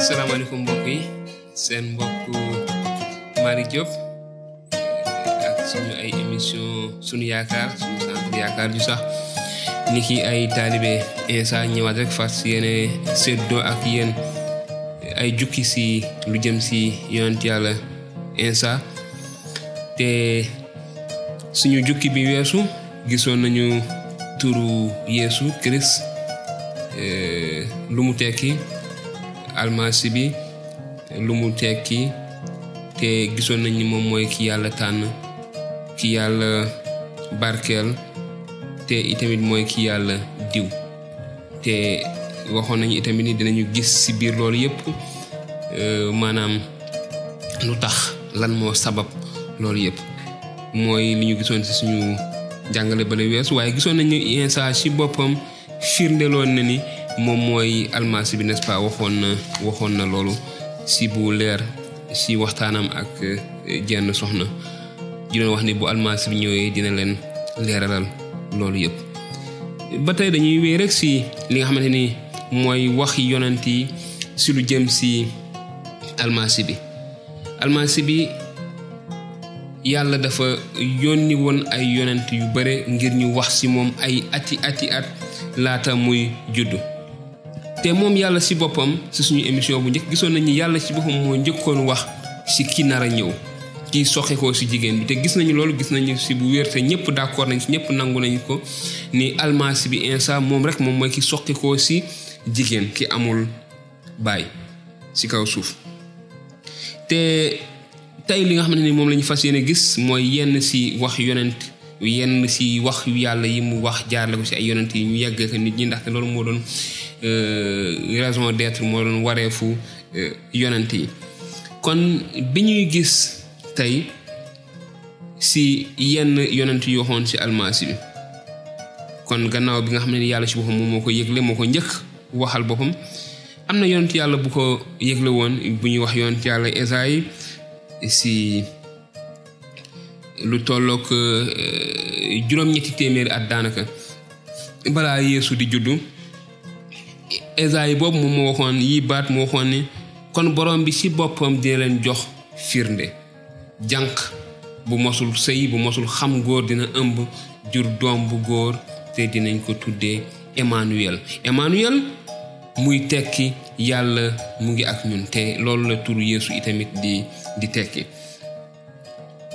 asalaamaaleykum mbokk yi seen Mari Diop ak suñu ay émission suñu yaakaar suñu centre yaakaar ju sax ni ki ay taalibe Insa ñëwaat rek fas yéene séddoo ak yéen ay jukki si lu jëm si yonent yàlla Insa te suñu jukki bi weesu nañu turu Yeesu Christ lu mu almasi bi lu mu te gisoon nañ ni moom mooy ki yàlla tànn ki yàlla barkeel te itamit mooy ki yàlla diw. Te waxoon nañu itamit ni dinañu gis ci biir loolu yépp maanaam lu tax lan moo sabab loolu yépp. Mooy li ñu gisoon ci suñu jàngale bale weesu waaye gisoon nañu Insa ci boppam firndeloon na ni moom mooy almasi bi n'est-ce pas? Waxoon na waxoon na loolu si bu leer si waxtaanam ak jenn soxna. Di doon wax ni bu almasi bi ñëwee dina leen leeralal loolu yëpp. Ba tey dañuy wéy rek si li nga xamante ni mooy waxi yonent yi si lu jëm si almasi bi. Almasi bi yàlla dafa yónni woon ay yonent yu bare ngir ñu wax si moom ay ati ati at laata muy juddu te moom yàlla si boppam si suñu émission bu njëkk gisoon nañu yàlla si boppam moo njëkkoon wax si ki nar a ñëw kii soxe ko si jigéen bi. Te gis nañu loolu gis nañu si bu wér te ñëpp d'accord nañ si ñëpp nangu nañu ko ni almasi bi Insa moom rek moom mooy ki soqi ko si jigéen ki amul baay si kaw suuf. Te tey li nga xamante ni moom la ñu gis mooy yenn si wax yonent yenn si wax yàlla yi mu wax jaarle ko si ay yonent yi ñu yegg ko nit ñi ndaxte loolu moo doon raison d'être moo doon wareefu yonent yi. Kon bi ñuy gis tey si yenn yonent yu waxoon si almasi bi kon gannaaw bi nga xam ne yàlla si boppam moo ko yëgle moo ko njëkk waxal boppam am na yonent yàlla bu ko yëgle woon bu ñuy wax yonent yàlla si lu tollook juróom-ñetti téeméeri at daanaka. Balaa yeesu di juddu Esayi boobu moom moo waxoon yi baat waxoon ni kon borom bi ci boppam dina leen jox firnde. Jànq bu mosul sëy bu mosul xam góor dina ëmb jur doom bu góor te dinañ ko tuddee Emmanuel. Emmanuel muy tekki yàlla mu ngi ak ñun te loolu la turu yeesu itamit di di tekki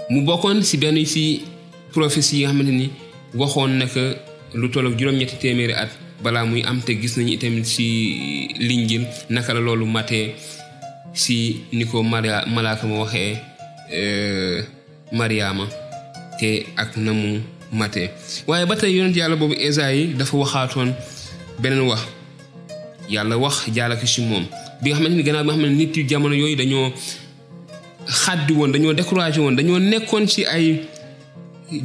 mu bokkoon ci benn ci prophétie yi nga xamante ni waxoon na que lu toll ak juróom-ñetti téeméeri at balaa muy am te gis nañu itamit ci linjil naka la loolu matee ci ni ko Maria malaaka ma waxee Mariama te ak na mu matee. Waaye ba tey yonent yàlla boobu Esayi dafa waxaatoon beneen wax. Yàlla wax jaalaka ci moom. Bi nga xamante ni gannaaw bi nga nit yu jamono yooyu dañoo xaddi woon dañoo découragé woon dañoo nekkoon ci ay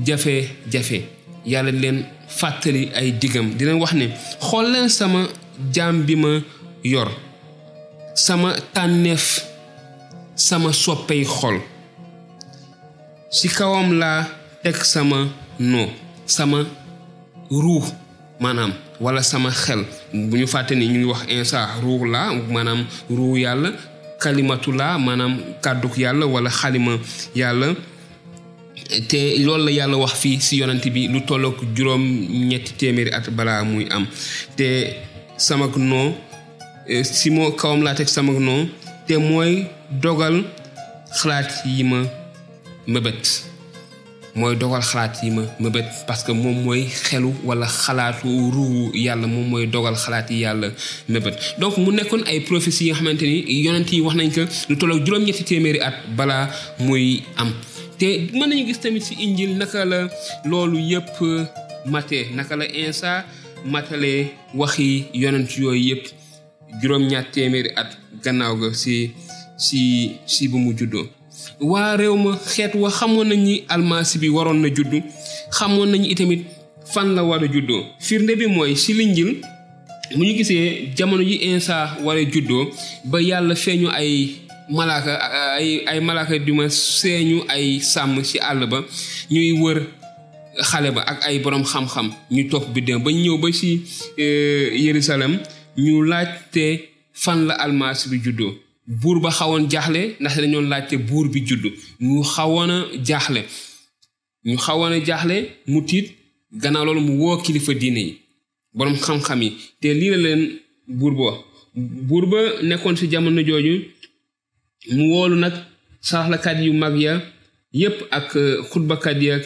jafe-jafe. Yàlla leen fàttali ay digam di leen wax ne xool leen sama jaam bi ma yor sama tànneef sama soppey xol. Ci kawam laa teg sama no sama ruux maanaam wala sama xel. Bu ñu fàtte ni ñu ngi wax Insa ruux laa maanaam ruux yàlla kalimatu laa maanaam kàdduk yàlla wala xalima yàlla te loolu la yàlla wax fii ci yonent bi lu tollook juróom at muy am. Te samak noo si moo kawam laa teg samak noo te mooy dogal xalaat yi ma mooy dogal xalaat yi ma mëbët parce que moom mooy xelu wala xalaatu ruuwu yàlla moom mooy dogal xalaat yi yàlla mëbët. Donc mu nekkoon ay prophéties yi nga xamante ni yonent yi wax nañ ko lu tollook juróom-ñetti téeméeri at balaa muy am. Te mën nañu gis tamit ci injil naka la loolu yëpp mate naka la Insa matale waxi yonent yooyu yëpp juróom-ñaar téeméeri at gannaaw ga ci ci ci bu mu juddoo waa réew ma xeet wa xamoon nañ ni almasi bi waroon na juddu xamoon nañu itamit fan la war a juddoo. Firnde bi mooy ci linjil mu ñu gisee jamono ji Insa war juddoo ba yàlla feeñu ay malaaka ay ay malaaka ma seeñu ay sàmm ci àll ba ñuy wër xale ba ak ay borom xam-xam ñu topp bi dem. Ba ñëw ba ci Yerusalem ñu laajte fan la almasi bi juddoo. Buur ba xawoon jaaxle ndaxte dañoon laajte buur bi juddu. Ñu xawoon a ñu xawoon a mu tiit gannaaw loolu mu woo kilifa diine yi boroom xam-xam yi. Te lii la leen buur ba buur ba nekkoon jamono mu woolu nag saraxlakat yu mag ya ak xutbakat ya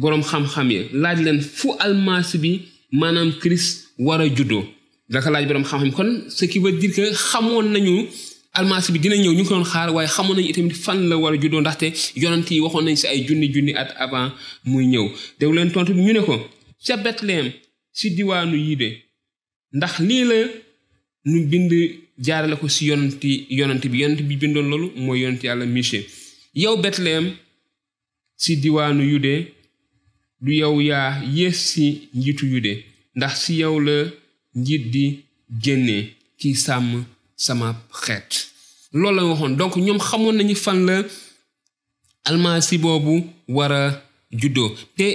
boroom xam-xam ya. Laaj fu almasi bi maanaam Christ war a juddoo. Daka laaj boroom xam-xam. Kon ce qui veut dire que nañu almasi bi dina ñëw ñu ko doon xaar waaye xamoon nañu itamit fan la war a juddoo ndaxte yonent yi waxoon nañ si ay junni junni at avant muy ñëw. Déglu leen tontu bi ñu ne ko ca Bethléem si diwaanu Yude ndax lii la ñu bind jaarale ko si yonenti yonent bi. Yonent bi bindoon loolu mooy yonent yàlla Michée yow Bethléem si diwaanu Yude du yow yaa yées si njiitu Yude ndax si yow la njiit di génnee kiy sàmm sama xeet loolu la waxoon. Donc ñoom xamoon nañu fan la almasi boobu war a juddoo. Te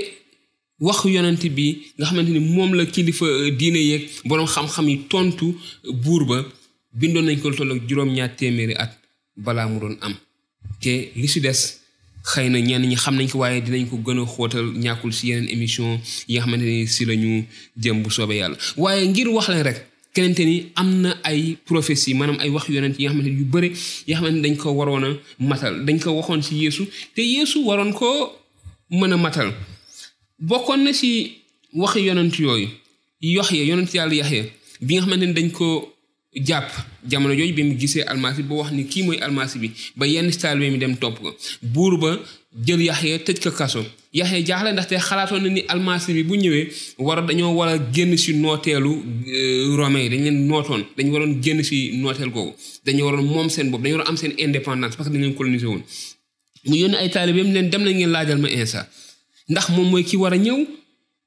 wax yonent bi nga xamante ni la kilifa diine yeeg boroom xam-xam yi tontu buur ba bindoon nañ ko toll ak juróom-ñaar téeméeri at balaa mu doon am. Te li si des xëy na ñenn ñi xam nañ ko waaye dinañ ko gën a xóotal ñàkkul si yeneen émission yi nga xamante ni si la ñu jëm bu soobee yàlla. Waaye ngir wax rek kenente ni am na ay prophétie maanaam ay wax yonent yi nga xamante yu bëri yi nga xamante dañ ko waroon a matal dañ ko waxoon si yeesu te yeesu waroon ko mën a matal. Bokkoon na si waxi yonent yooyu yox ya yonent yàlla yaxya bi nga xamante ni dañ ko jàpp jamono jooju bi mu gisee almasi ba wax ni kii mooy almasi bi ba yenn taalibe mi dem topp ko. Buur ba jël yaxya tëj ko kaso yaxya jaaxle ndaxte xalaatoon na ni almasi bi bu ñëwee war dañoo war a génn si nooteelu romain yi. Dañ leen nootoon dañu waroon génn si nooteel googu. Dañu waroon moom seen bopp dañu waroon am seen indépendance parce que dañ leen colonisé woon. Mu ay leen dem ngeen laajal ma insa. Ndax moom mooy ki war a ñëw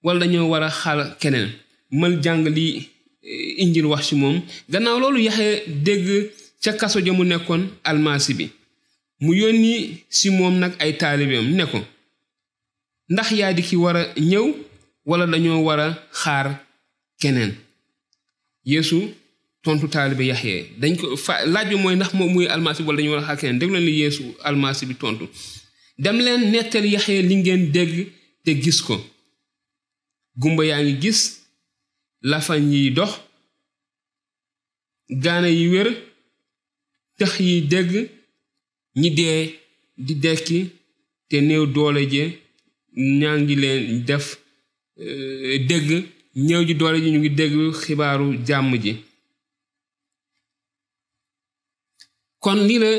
wala dañoo war a xaal keneen? Mal jàng li injil wax ci moom. Gannaaw loolu yaxee dégg ca kaso nekkoon almasi bi. Mu yónni si moom nag ay taalibeem ne ko ndax yaa di ki war a ñëw wala dañoo war a xaar keneen. Yeesu tontu taalibe yaxee dañ ko laaj bi mooy ndax moom muy almasi wala dañoo war a xaar keneen. Déglu leen li yeesu almasi bi tontu. Dem leen nettali yaxee li ngeen dégg te gis ko. Gumba yaa ngi gis lafañ yi dox gaana yi wér tëx yi dégg ñi dee di dekki te néew doole je ñaa ngi leen def dégg ñëw ji doole ji ñu ngi dégg xibaaru jàmm ji. Kon lii la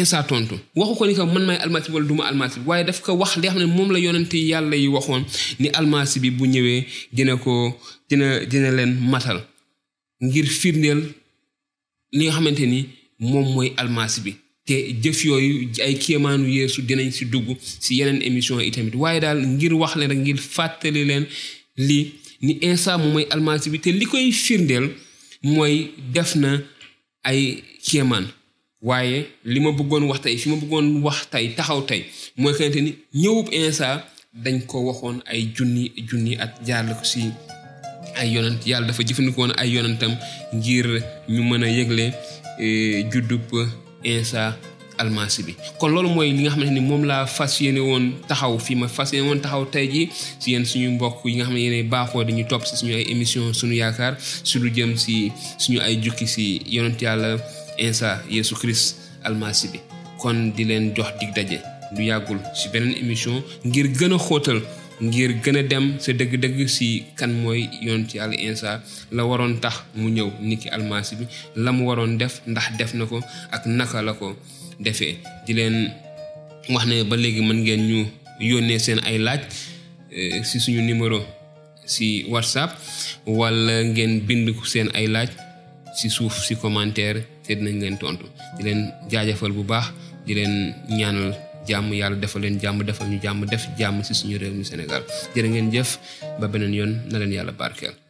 insa tontu. Waxu ko ni ko man may almasi bi wala duma almasi bi waaye daf ko wax li xam ne moom la yonente yàlla yi waxoon ni almasi bi bu ñëwee dina ko dina dina leen matal ngir firndeel li nga xamante ni moom mooy almasi bi. Te jëf yooyu ay kéemaanu yeesu dinañ si dugg si yeneen émission yi tamit. Waaye daal ngir wax leen rek ngir fàttali leen li ni insa moom mooy almasi bi te li koy firndeel mooy def na ay kéemaan. Waaye li ma bëggoon wax tey fi ma bëggoon wax tey taxaw tey mooy xamante ni ñëwub insa dañ ko waxoon ay junni junni at jaarle ko si ay yonant yàlla dafa jëfandikoo ay yonantam ngir ñu mën a yëgle juddub insa almasi bi kon loolu mooy li nga xamante ni moom laa fas yéene woon taxaw fii ma fas yéene woon taxaw tey ji. Si suñu mbokk yi nga xam ne yéene baaxoo dañu topp si suñu ay émission suñu yaakaar su lu jëm si suñu ay jukki si yonant yàlla insa yeesu christ almasi bi kon di leen jox dig daje lu yàggul si beneen émission ngir gën a xóotal ngir gën a dem sa dëgg-dëgg si kan mooy yonent yàlla insa la waroon tax mu ñëw niki almasi bi la mu waroon def ndax def na ko ak naka la ko defee. Di leen wax ne ba léegi mën ngeen ñu yónnee seen ay laaj si suñu numéro si whatsapp wala ngeen bind seen ay laaj si suuf si commentaire te dinañ leen tontu. Di leen jaajëfal bu baax di leen ñaanal jàmm yàlla defal leen jàmm defal ñu jàmm def jàmm si suñu réew mi Sénégal. Jërë ngeen jëf ba beneen yoon na leen yàlla barkeel.